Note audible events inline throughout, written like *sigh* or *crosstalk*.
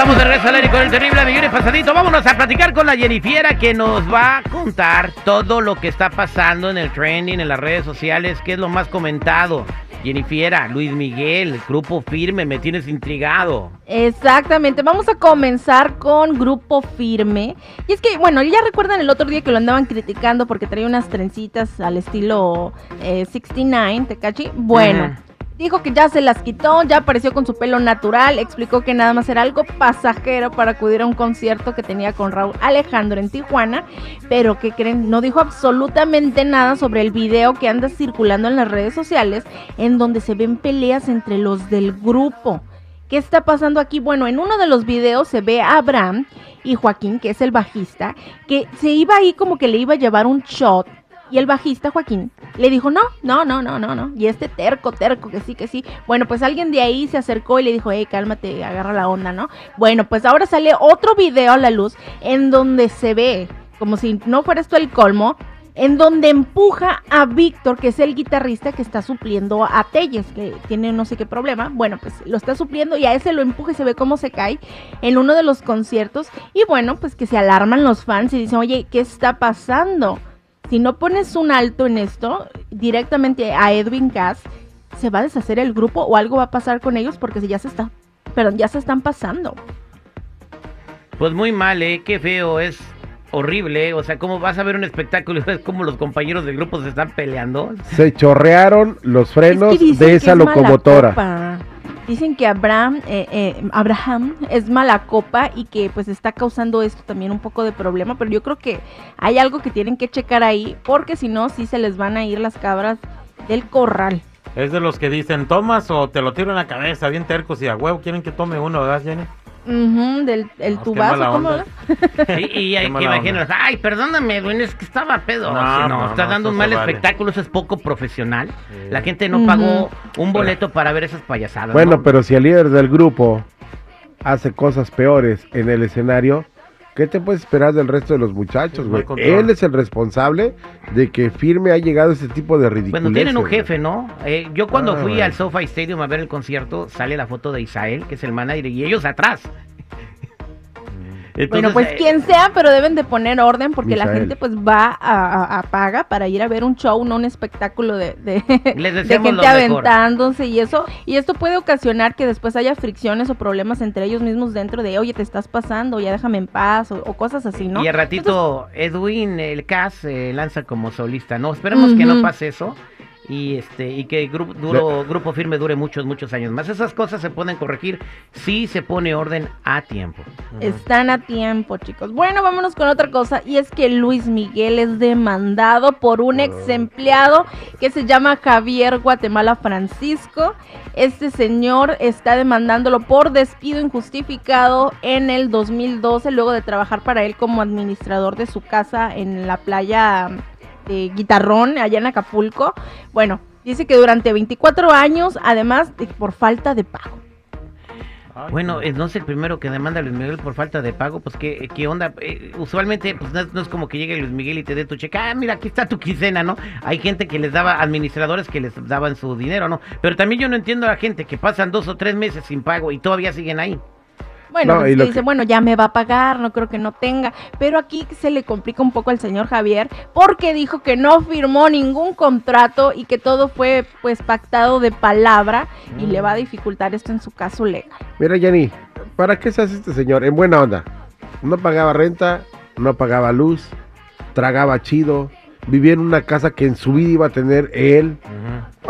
Estamos de regreso al aire con el terrible Miguel Pasadito. Vámonos a platicar con la Jennifiera que nos va a contar todo lo que está pasando en el trending, en las redes sociales, qué es lo más comentado. Jennifiera, Luis Miguel, Grupo Firme, me tienes intrigado. Exactamente, vamos a comenzar con Grupo Firme. Y es que, bueno, ya recuerdan el otro día que lo andaban criticando porque traía unas trencitas al estilo eh, 69, ¿te cachi? Bueno. Dijo que ya se las quitó, ya apareció con su pelo natural, explicó que nada más era algo pasajero para acudir a un concierto que tenía con Raúl Alejandro en Tijuana, pero que creen, no dijo absolutamente nada sobre el video que anda circulando en las redes sociales en donde se ven peleas entre los del grupo. ¿Qué está pasando aquí? Bueno, en uno de los videos se ve a Abraham y Joaquín, que es el bajista, que se iba ahí como que le iba a llevar un shot y el bajista Joaquín le dijo, no, no, no, no, no, no. Y este terco, terco, que sí, que sí. Bueno, pues alguien de ahí se acercó y le dijo, hey, cálmate, agarra la onda, ¿no? Bueno, pues ahora sale otro video a la luz en donde se ve, como si no fuera esto el colmo, en donde empuja a Víctor, que es el guitarrista que está supliendo a Telles, que tiene no sé qué problema. Bueno, pues lo está supliendo y a ese lo empuja y se ve cómo se cae en uno de los conciertos. Y bueno, pues que se alarman los fans y dicen, oye, ¿qué está pasando? Si no pones un alto en esto, directamente a Edwin Cass, se va a deshacer el grupo o algo va a pasar con ellos porque si ya se está, perdón, ya se están pasando. Pues muy mal, ¿eh? Qué feo, es horrible. O sea, ¿cómo vas a ver un espectáculo y ves cómo los compañeros del grupo se están peleando? Se chorrearon los frenos Es que dicen de esa es mala locomotora. Dicen que Abraham, eh, eh, Abraham es mala copa y que pues está causando esto también un poco de problema, pero yo creo que hay algo que tienen que checar ahí, porque si no, sí se les van a ir las cabras del corral. Es de los que dicen, ¿tomas o te lo tiro en la cabeza? Bien tercos y a huevo quieren que tome uno, ¿verdad, Jenny? Del el No, tubazo, ¿cómo? onda. Y, hay que mala imaginar, ay, perdóname, güey, es que estaba pedo. No, Si no, no, estás no, dando un mal vale. espectáculo, eso es poco profesional. Sí. La gente no pagó un boleto para ver esas payasadas. Bueno, ¿no? pero si el líder del grupo hace cosas peores en el escenario, ¿qué te puedes esperar del resto de los muchachos, güey? Él es el responsable de que firme ha llegado ese tipo de ridículo. Bueno, tienen un jefe, ¿no? Eh, yo cuando Ah, fui bueno. al SoFi Stadium a ver el concierto, sale la foto de Isael, que es el manager, y ellos atrás. Bueno, Entonces, pues eh, quien sea, pero deben de poner orden porque la gente pues va a, a- a paga para ir a ver un show, no un espectáculo de, de, gente aventándose y eso. Y esto puede ocasionar que después haya fricciones o problemas entre ellos mismos dentro de, oye, te estás pasando, ya déjame en paz o, o cosas así, ¿no? Y al ratito Edwin, el Cas, eh, lanza como solista, ¿no? Esperemos que no pase eso. Y este y que grupo, duro, grupo firme dure muchos, muchos años más. Esas cosas se pueden corregir si se pone orden a tiempo. Están a tiempo, chicos. Bueno, vámonos con otra cosa. Y es que Luis Miguel es demandado por un ex empleado que se llama Javier Guatemala Francisco. Este señor está demandándolo por despido injustificado en el 2012, luego de trabajar para él como administrador de su casa en la playa de Guitarrón, allá en Acapulco. Bueno, dice que durante 24 años, además de por falta de pago. Bueno, no es el primero que demanda a Luis Miguel por falta de pago, pues qué, qué onda. Eh, usualmente, pues no es, no es como que llegue Luis Miguel y te dé tu cheque. Ah, mira, aquí está tu quincena, ¿no? Hay gente que les daba, administradores que les daban su dinero, ¿no? Pero también yo no entiendo a la gente que pasan dos o tres meses sin pago y todavía siguen ahí. Bueno, No, pues y dice, que- bueno, ya me va a pagar, no creo que no tenga. Pero aquí se le complica un poco al señor Javier porque dijo que no firmó ningún contrato y que todo fue pues pactado de palabra y le va a dificultar esto en su caso legal. Mira, Jenny, ¿para qué se hace este señor? En buena onda. No pagaba renta, no pagaba luz, tragaba chido, vivía en una casa que en su vida iba a tener él.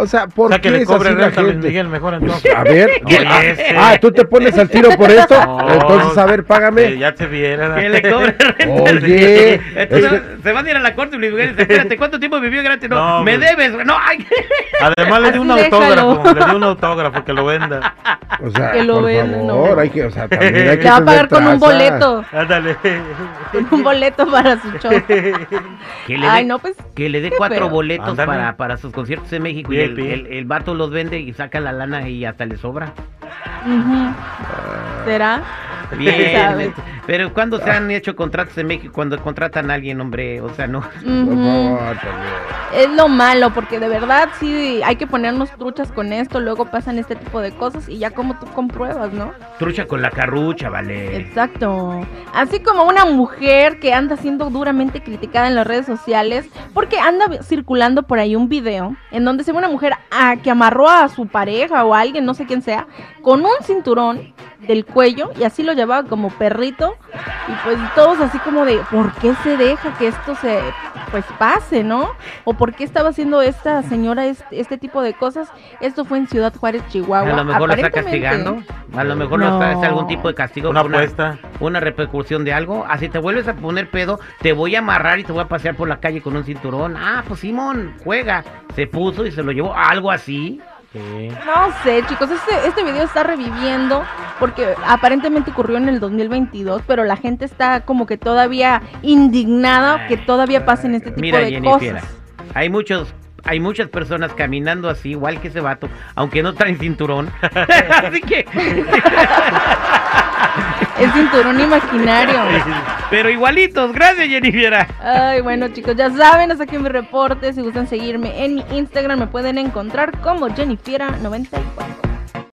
O sea, O ¿por sea, que qué le es cobre así la renta a Luis gente? Miguel mejor entonces. A ver, *laughs* Oye, ah, ese. ah, tú te pones al tiro por esto, *laughs* No, entonces a ver, que págame. ya te viera. Que le cobre renta. Oye, Entonces, es se van a ir a la corte y Luis Miguel dice, espérate, ¿cuánto tiempo vivió gratis? No, No, me pues. debes. No, ay. *laughs* Además le di un déjalo. autógrafo, le di un autógrafo que lo venda. O sea, Que lo por ven, favor, no. hay que, o sea, también hay que Te va a tener pagar con un traza. boleto. Ándale. Con un boleto para su show. Que le Ay, dé- no, pues. Que le dé Qué cuatro feo. boletos Ándale. para, para sus conciertos en México y el, el, el vato los vende y saca la lana y hasta le sobra. ¿Será? *laughs* Bien. Pero cuando se han hecho contratos en México, cuando contratan a alguien, hombre, o sea, no. Es lo malo, porque de verdad sí hay que ponernos truchas con esto, luego pasan este tipo de cosas y ya como tú compruebas, ¿no? Trucha con la carrucha, vale. Exacto. Así como una mujer que anda siendo duramente criticada en las redes sociales porque anda circulando por ahí un video en donde se ve una mujer ah, que amarró a su pareja o a alguien, no sé quién sea, con un cinturón del cuello y así lo llevaba como perrito y pues todos así como de ¿por qué se deja que esto se pues pase, ¿no? O por qué estaba haciendo esta señora este, este tipo de cosas. Esto fue en Ciudad Juárez, Chihuahua. A lo mejor lo está castigando. A lo mejor lo está, es algún tipo de castigo. Una por apuesta. Una repercusión de algo. Así te vuelves a poner pedo, te voy a amarrar y te voy a pasear por la calle con un cinturón. Ah, pues Simón, juega. Se puso y se lo llevó. Algo así. No sé, chicos, este, este video está reviviendo porque aparentemente ocurrió en el 2022, pero la gente está como que todavía indignada que todavía pasen este tipo Mira, de cosas. hay muchos, hay muchas personas caminando así, igual que ese vato, aunque no traen cinturón. *laughs* así que, Es cinturón imaginario. pero igualitos, gracias Jennifer. Ay, bueno, chicos, ya saben, hasta aquí mi reporte. Si gustan seguirme en mi Instagram, me pueden encontrar como Jennifiera94.